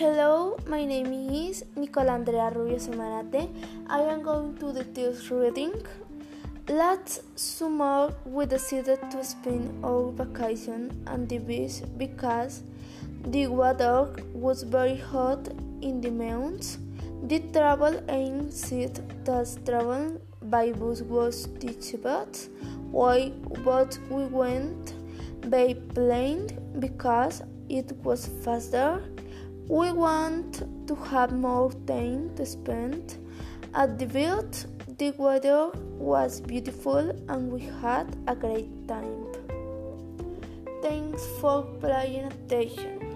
Hello, my name is Nicola Andrea Rubio Semanate. I am going to the this reading. Let's sum up. we decided to spend our vacation on the beach because the weather was very hot in the mountains. The travel and seat that travel by bus was teachable. Why? But we went by plane because it was faster. We want to have more time to spend at the beach. The weather was beautiful and we had a great time. Thanks for paying attention.